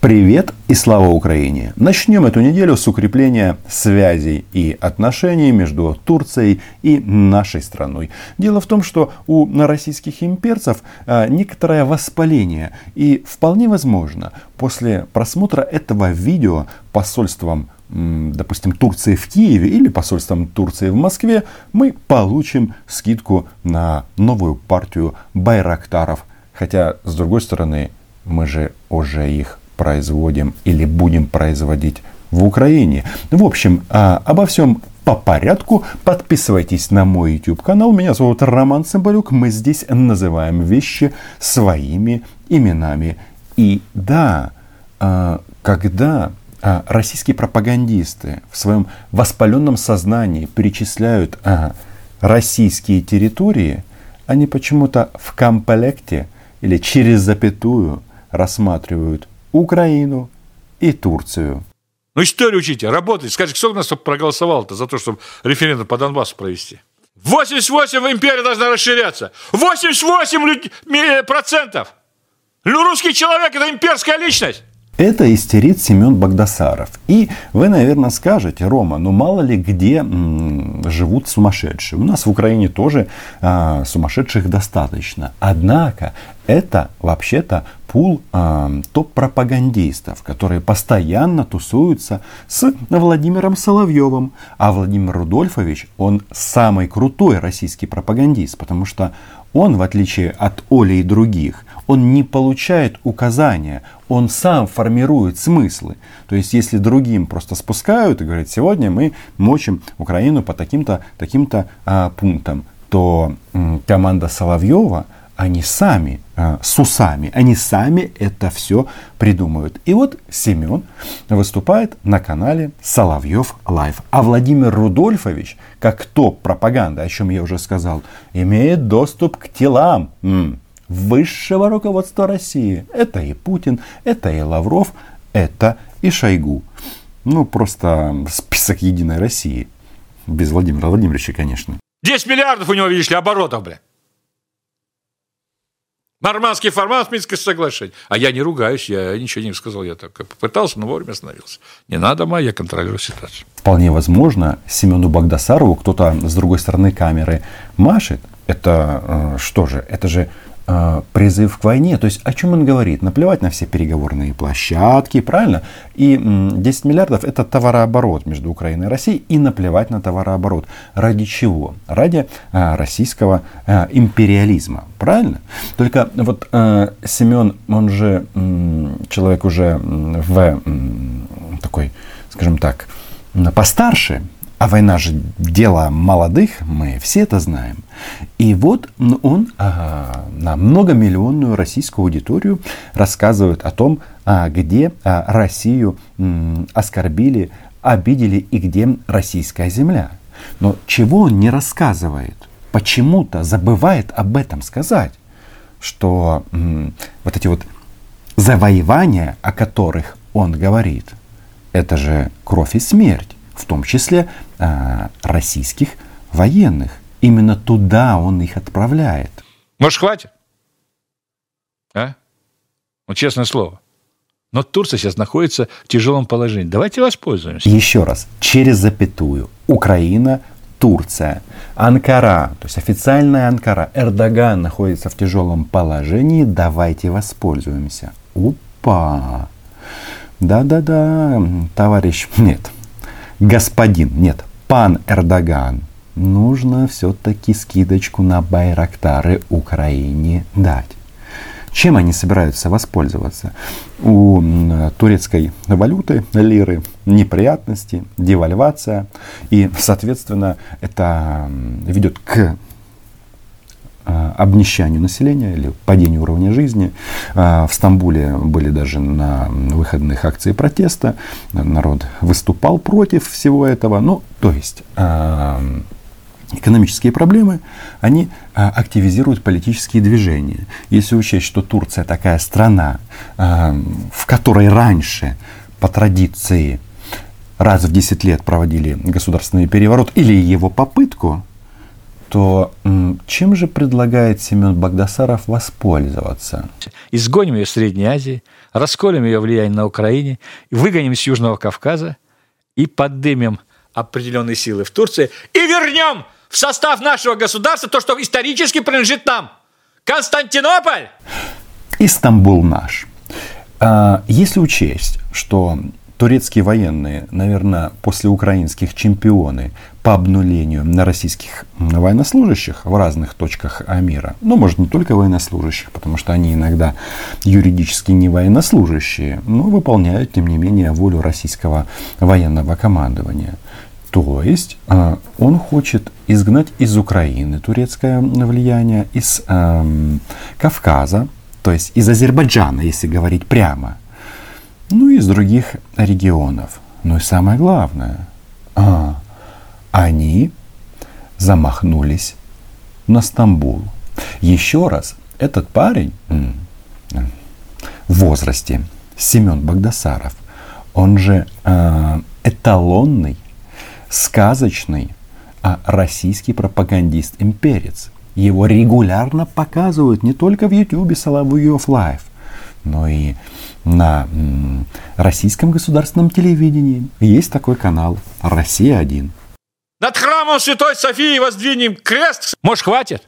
Привет и слава Украине! Начнем эту неделю с укрепления связей и отношений между Турцией и нашей страной. Дело в том, что у российских имперцев а, некоторое воспаление. И вполне возможно, после просмотра этого видео посольством допустим, Турции в Киеве или посольством Турции в Москве, мы получим скидку на новую партию байрактаров. Хотя, с другой стороны, мы же уже их производим или будем производить в Украине. В общем, а, обо всем по порядку. Подписывайтесь на мой YouTube канал. Меня зовут Роман Цымбалюк. Мы здесь называем вещи своими именами. И да, а, когда а, российские пропагандисты в своем воспаленном сознании перечисляют российские территории, они почему-то в комплекте или через запятую рассматривают Украину и Турцию. Ну, историю учите, работайте. Скажите, кто у нас проголосовал-то за то, чтобы референдум по Донбассу провести? 88 империя должна расширяться. 88 процентов. Ну, русский человек – это имперская личность. Это истерит Семен Богдасаров. И вы, наверное, скажете, Рома, ну мало ли где м, живут сумасшедшие. У нас в Украине тоже а, сумасшедших достаточно. Однако это вообще-то пул э, топ-пропагандистов, которые постоянно тусуются с Владимиром Соловьевым. А Владимир Рудольфович, он самый крутой российский пропагандист, потому что он, в отличие от Оли и других, он не получает указания, он сам формирует смыслы. То есть, если другим просто спускают и говорят, сегодня мы мочим Украину по таким-то таким-то а, пунктам, то м, команда Соловьева – они сами э, с усами, они сами это все придумывают. И вот Семен выступает на канале Соловьев Лайв. А Владимир Рудольфович, как топ-пропаганда, о чем я уже сказал, имеет доступ к телам м, высшего руководства России. Это и Путин, это и Лавров, это и Шойгу. Ну, просто список Единой России. Без Владимира Владимировича, конечно. 10 миллиардов у него, видишь ли, оборотов, бля. Нормандский формат Минского соглашения. А я не ругаюсь, я ничего не сказал, я так попытался, но вовремя остановился. Не надо, ма, я контролирую ситуацию. Вполне возможно, Семену Багдасарову кто-то с другой стороны камеры машет. Это э, что же? Это же призыв к войне. То есть о чем он говорит? Наплевать на все переговорные площадки, правильно? И 10 миллиардов это товарооборот между Украиной и Россией и наплевать на товарооборот. Ради чего? Ради а, российского а, империализма, правильно? Только вот а, Семен, он же м, человек уже в м, такой, скажем так, постарше, а война же дело молодых, мы все это знаем. И вот он ага, на многомиллионную российскую аудиторию рассказывает о том, а, где а, Россию оскорбили, обидели и где российская земля. Но чего он не рассказывает? Почему-то забывает об этом сказать, что вот эти вот завоевания, о которых он говорит, это же кровь и смерть в том числе э, российских военных. Именно туда он их отправляет. Может, хватит? А? Ну, честное слово. Но Турция сейчас находится в тяжелом положении. Давайте воспользуемся. Еще раз, через запятую. Украина, Турция, Анкара, то есть официальная Анкара, Эрдоган находится в тяжелом положении, давайте воспользуемся. Опа! Да-да-да, товарищ, нет, господин, нет, пан Эрдоган, нужно все-таки скидочку на Байрактары Украине дать. Чем они собираются воспользоваться? У турецкой валюты, лиры, неприятности, девальвация. И, соответственно, это ведет к обнищанию населения или падению уровня жизни. Э, в Стамбуле были даже на выходных акции протеста. Народ выступал против всего этого. Ну, то есть э, экономические проблемы, они активизируют политические движения. Если учесть, что Турция такая страна, в которой раньше по традиции раз в 10 лет проводили государственный переворот или его попытку, то чем же предлагает Семен Багдасаров воспользоваться? Изгоним ее из Средней Азии, расколем ее влияние на Украине, выгоним с Южного Кавказа и поддымем определенные силы в Турции и вернем в состав нашего государства то, что исторически принадлежит нам. Константинополь! Истамбул наш. А, если учесть, что турецкие военные, наверное, после украинских чемпионы по обнулению на российских военнослужащих в разных точках мира. Ну, может, не только военнослужащих, потому что они иногда юридически не военнослужащие, но выполняют, тем не менее, волю российского военного командования. То есть э, он хочет изгнать из Украины турецкое влияние, из э, Кавказа, то есть из Азербайджана, если говорить прямо, ну и из других регионов. Ну и самое главное, а, они замахнулись на Стамбул. Еще раз, этот парень в возрасте, Семен Багдасаров, он же э, эталонный, сказочный а российский пропагандист-имперец. Его регулярно показывают не только в YouTube Соловьев Лайв, но и на российском государственном телевидении. Есть такой канал «Россия-1». Над храмом Святой Софии воздвинем крест. Может, хватит?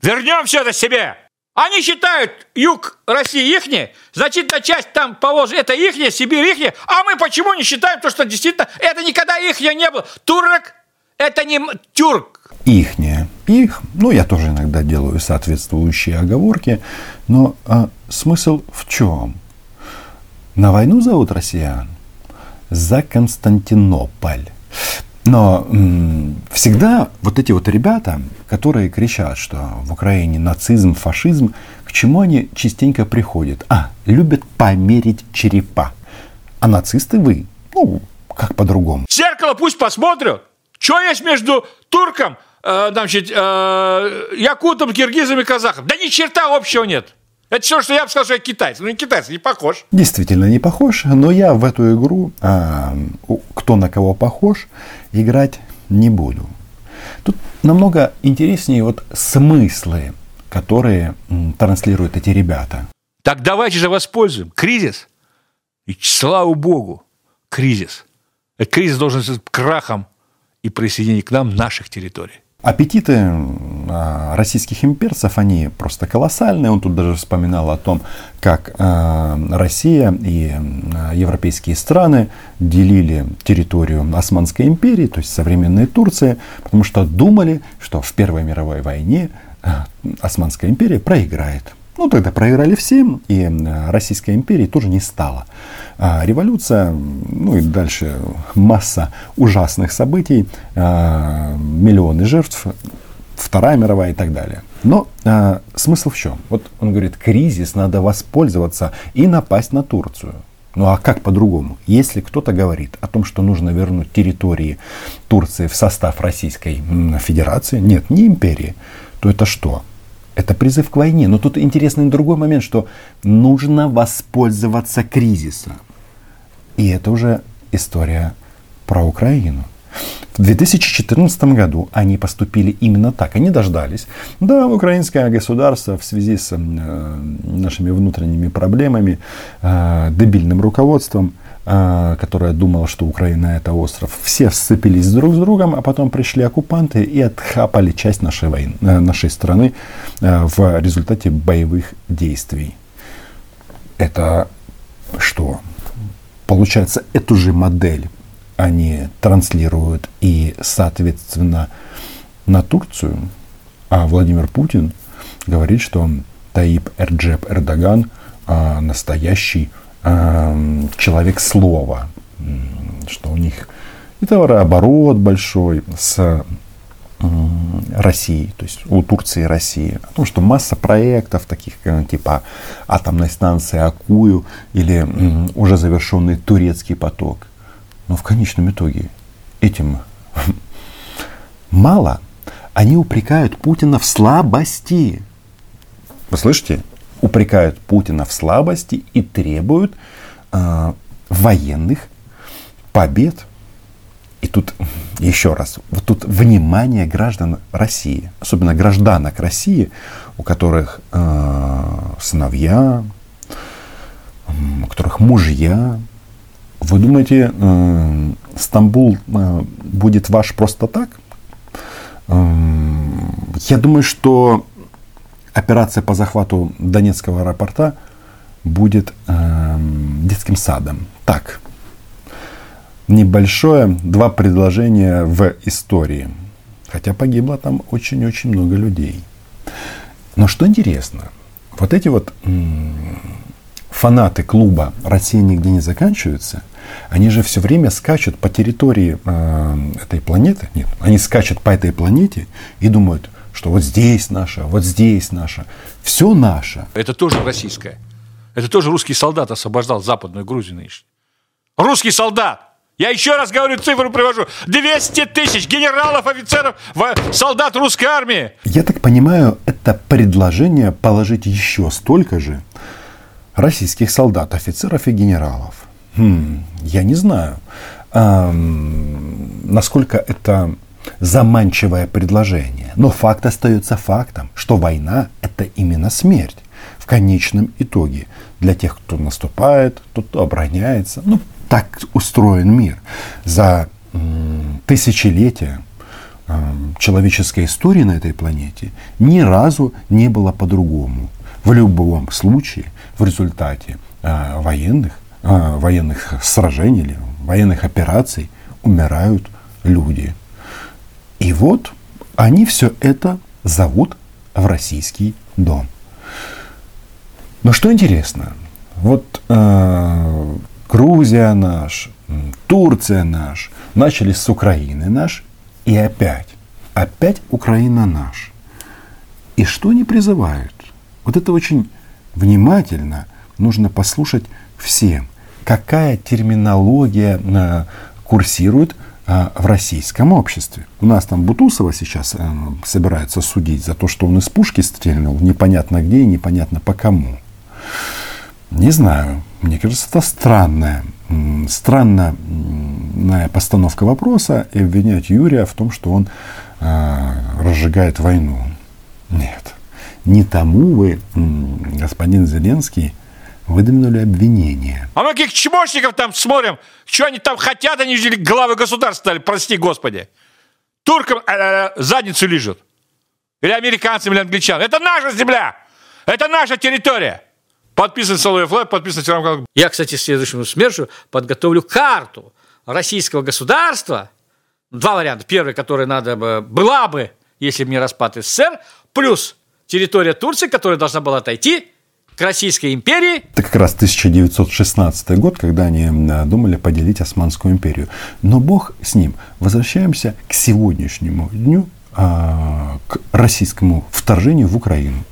Вернем все это себе. Они считают юг России ихний, значительная часть там положена, это ихняя, Сибирь ихняя, а мы почему не считаем то, что действительно это никогда ихняя не было? Турок – это не тюрк. Ихняя. Их, ну, я тоже иногда делаю соответствующие оговорки, но а, смысл в чем? На войну зовут россиян за Константинополь. Но м, всегда вот эти вот ребята, которые кричат, что в Украине нацизм, фашизм, к чему они частенько приходят? А, любят померить черепа. А нацисты вы, ну, как по-другому. Зеркало пусть посмотрят, что есть между турком, э, значит, э, якутом, киргизом и казахом. Да ни черта общего нет. Это все, что я бы сказал, что я китайец. Ну, не китайец, не похож. Действительно не похож, но я в эту игру, а, кто на кого похож, играть не буду. Тут намного интереснее вот смыслы, которые транслируют эти ребята. Так давайте же воспользуем. Кризис. И слава богу, кризис. Этот кризис должен быть крахом и присоединением к нам наших территорий. Аппетиты а, российских имперцев, они просто колоссальные. Он тут даже вспоминал о том, как а, Россия и а, европейские страны делили территорию Османской империи, то есть современной Турции, потому что думали, что в Первой мировой войне Османская империя проиграет. Ну, тогда проиграли все, и Российской империи тоже не стало. А революция, ну и дальше масса ужасных событий, а, миллионы жертв, Вторая мировая и так далее. Но а, смысл в чем? Вот он говорит, кризис надо воспользоваться и напасть на Турцию. Ну а как по-другому? Если кто-то говорит о том, что нужно вернуть территории Турции в состав Российской Федерации, нет, не империи, то это что? Это призыв к войне. Но тут интересный другой момент, что нужно воспользоваться кризисом. И это уже история про Украину. В 2014 году они поступили именно так. Они дождались. Да, украинское государство в связи с э, нашими внутренними проблемами, э, дебильным руководством, э, которое думало, что Украина это остров, все сцепились друг с другом, а потом пришли оккупанты и отхапали часть нашей, войны, э, нашей страны э, в результате боевых действий. Это что? Получается, эту же модель они транслируют и, соответственно, на Турцию. А Владимир Путин говорит, что Таип Эрджеп Эрдоган а, настоящий а, человек слова, что у них и товарооборот большой с России, то есть у Турции и России. Потому что масса проектов, таких э, типа атомной станции Акую или уже завершенный турецкий поток. Но в конечном итоге этим мало. Они упрекают Путина в слабости. Вы слышите? Упрекают Путина в слабости и требуют э, военных побед. И тут еще раз, вот тут внимание граждан России, особенно гражданок России, у которых э, сыновья, у которых мужья. Вы думаете, э, Стамбул э, будет ваш просто так? Э, я думаю, что операция по захвату Донецкого аэропорта будет э, детским садом. Так, небольшое, два предложения в истории. Хотя погибло там очень-очень много людей. Но что интересно, вот эти вот фанаты клуба «Россия нигде не заканчивается», они же все время скачут по территории э, этой планеты. Нет, они скачут по этой планете и думают, что вот здесь наша, вот здесь наша. Все наше. Это тоже российское. Это тоже русский солдат освобождал Западную Грузию нынешнюю. Русский солдат! Я еще раз говорю, цифру привожу. 200 тысяч генералов, офицеров, солдат русской армии. Я так понимаю, это предложение положить еще столько же российских солдат, офицеров и генералов. Хм, я не знаю, эм, насколько это заманчивое предложение. Но факт остается фактом, что война – это именно смерть в конечном итоге для тех, кто наступает, тот, кто обороняется. Ну, так устроен мир. За тысячелетия человеческой истории на этой планете ни разу не было по-другому. В любом случае, в результате э, военных, э, военных сражений или военных операций умирают люди. И вот они все это зовут в российский дом. Но что интересно, вот э, Грузия наш, Турция наш, начали с Украины наш, и опять, опять Украина наш. И что они призывают? Вот это очень внимательно нужно послушать всем, какая терминология э, курсирует в российском обществе. У нас там Бутусова сейчас э, собирается судить за то, что он из пушки стрельнул непонятно где и непонятно по кому. Не знаю. Мне кажется, это странная, странная постановка вопроса и обвинять Юрия в том, что он э, разжигает войну. Нет. Не тому вы, господин Зеленский, выдвинули обвинение. А мы каких чмошников там смотрим, что они там хотят, они же главы государства стали, прости господи. Туркам э, э, задницу лежат. Или американцам, или англичанам. Это наша земля. Это наша территория. Подписан Соловьев Лайв, подписан телеграм Я, кстати, следующему СМЕРШу подготовлю карту российского государства. Два варианта. Первый, который надо бы, была бы, если бы не распад СССР, плюс территория Турции, которая должна была отойти к Российской империи. Это как раз 1916 год, когда они думали поделить Османскую империю. Но Бог с ним. Возвращаемся к сегодняшнему дню, а, к российскому вторжению в Украину.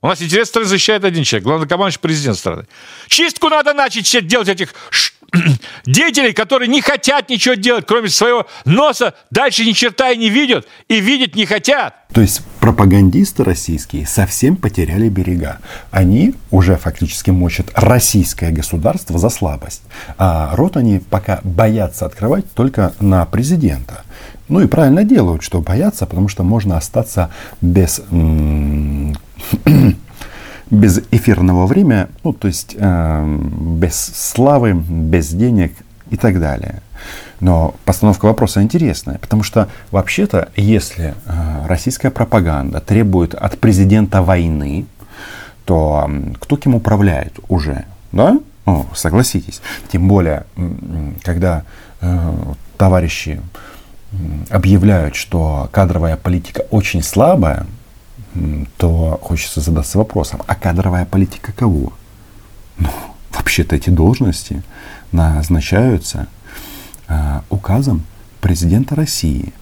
У нас интерес страны защищает один человек, главнокомандующий президент страны. Чистку надо начать все делать этих деятелей, которые не хотят ничего делать, кроме своего носа, дальше ни черта и не видят, и видеть не хотят. То есть пропагандисты российские совсем потеряли берега. Они уже фактически мочат российское государство за слабость. А рот они пока боятся открывать только на президента. Ну и правильно делают, что боятся, потому что можно остаться без без эфирного времени, ну, то есть э, без славы, без денег и так далее. Но постановка вопроса интересная, потому что вообще-то, если э, российская пропаганда требует от президента войны, то э, кто кем управляет уже, да? О, согласитесь. Тем более, когда э, товарищи объявляют, что кадровая политика очень слабая, то хочется задаться вопросом, а кадровая политика кого? Ну, вообще-то эти должности назначаются э, указом президента России.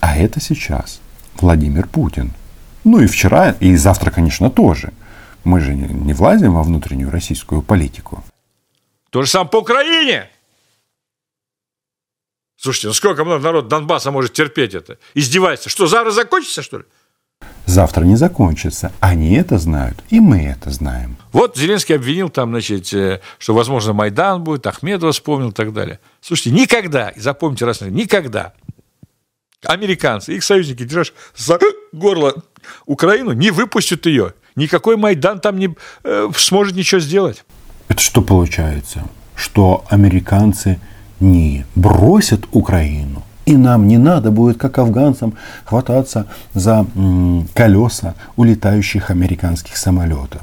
А это сейчас Владимир Путин. Ну и вчера, и завтра, конечно, тоже. Мы же не, не влазим во внутреннюю российскую политику. То же самое по Украине. Слушайте, ну сколько много народ Донбасса может терпеть это? Издевается. Что, завтра закончится, что ли? Завтра не закончится. Они это знают, и мы это знаем. Вот Зеленский обвинил там, значит, э, что, возможно, Майдан будет, Ахмедова вспомнил и так далее. Слушайте, никогда, запомните раз, никогда Американцы, их союзники, держишь за горло Украину, не выпустят ее. Никакой Майдан там не э, сможет ничего сделать. Это что получается? Что американцы не бросят Украину, и нам не надо будет, как афганцам, хвататься за колеса улетающих американских самолетов.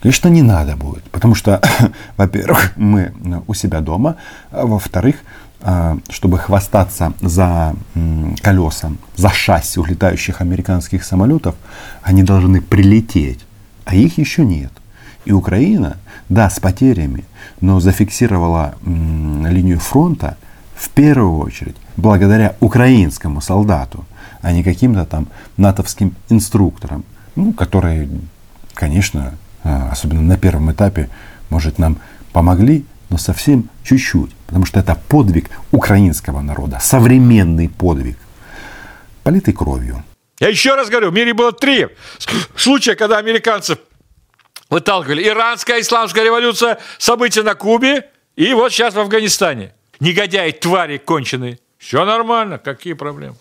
Конечно, не надо будет, потому что, во-первых, мы у себя дома, а во-вторых, а, чтобы хвастаться за колесом, за шасси улетающих американских самолетов, они должны прилететь, а их еще нет. И Украина, да, с потерями, но зафиксировала линию фронта в первую очередь благодаря украинскому солдату, а не каким-то там натовским инструкторам, ну, которые, конечно, а, особенно на первом этапе, может, нам помогли, но совсем чуть-чуть, потому что это подвиг украинского народа, современный подвиг, политый кровью. Я еще раз говорю, в мире было три случая, когда американцев выталкивали. Иранская исламская революция, события на Кубе и вот сейчас в Афганистане. Негодяи, твари конченые. Все нормально, какие проблемы?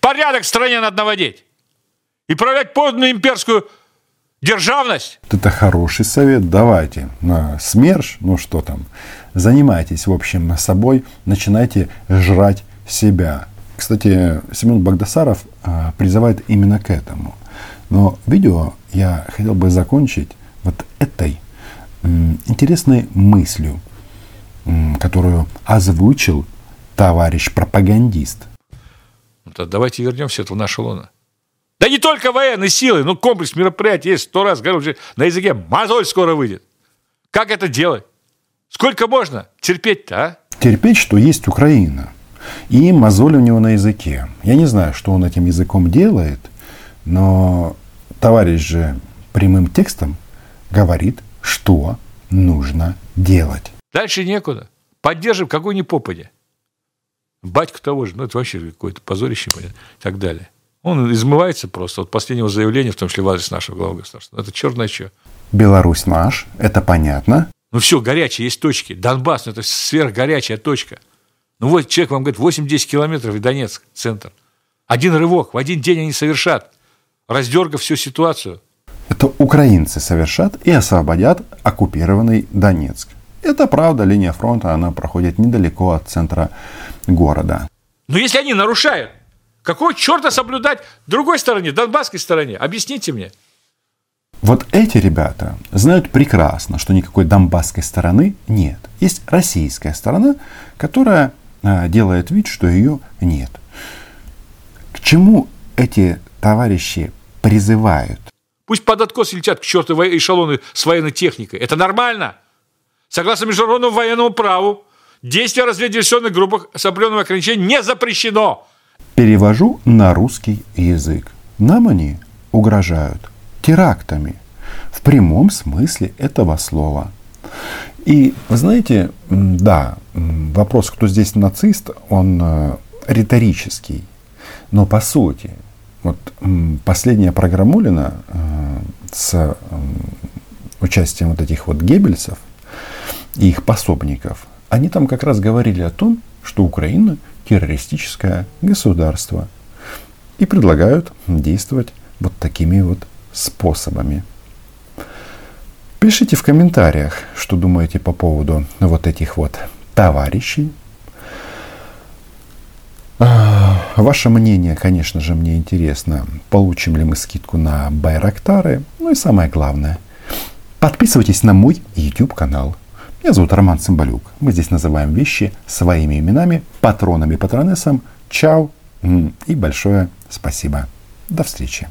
Порядок в стране надо наводить. И проявлять подлинную имперскую державность. Это хороший совет. Давайте на СМЕРШ, ну что там, занимайтесь, в общем, собой, начинайте жрать себя. Кстати, Семен Багдасаров а, призывает именно к этому. Но видео я хотел бы закончить вот этой интересной мыслью, которую озвучил товарищ пропагандист. Ну, давайте вернемся в нашу лоно. Да не только военные силы, но комплекс мероприятий есть. Сто раз говорю, на языке мозоль скоро выйдет. Как это делать? Сколько можно терпеть-то, а? Терпеть, что есть Украина. И мозоль у него на языке. Я не знаю, что он этим языком делает, но товарищ же прямым текстом говорит, что нужно делать. Дальше некуда. Поддержим какой ни попади. Батьку того же, ну это вообще какое-то позорище, понятно, и так далее. Он измывается просто от последнего заявления, в том числе в адрес нашего главы государства. Это черное что. Беларусь наш, это понятно. Ну все, горячие есть точки. Донбасс, ну это сверхгорячая точка. Ну вот человек вам говорит, 8-10 километров и Донецк, центр. Один рывок, в один день они совершат, раздергав всю ситуацию. Это украинцы совершат и освободят оккупированный Донецк. Это правда, линия фронта, она проходит недалеко от центра города. Но если они нарушают, какого черта соблюдать другой стороне, донбасской стороне? Объясните мне. Вот эти ребята знают прекрасно, что никакой донбасской стороны нет. Есть российская сторона, которая а, делает вид, что ее нет. К чему эти товарищи призывают? Пусть под откос летят к черту эшелоны с военной техникой. Это нормально. Согласно международному военному праву, действие разведывательных группах с определенным ограничением не запрещено. Перевожу на русский язык. Нам они угрожают терактами в прямом смысле этого слова. И вы знаете, да, вопрос, кто здесь нацист, он э, риторический. Но по сути, вот последняя программулина э, с участием вот этих вот геббельсов и их пособников, они там как раз говорили о том, что Украина террористическое государство. И предлагают действовать вот такими вот способами. Пишите в комментариях, что думаете по поводу вот этих вот товарищей. А, ваше мнение, конечно же, мне интересно. Получим ли мы скидку на Байрактары? Ну и самое главное, подписывайтесь на мой YouTube канал. Меня зовут Роман Цымбалюк. Мы здесь называем вещи своими именами, патронами, патронессом. Чао и большое спасибо. До встречи.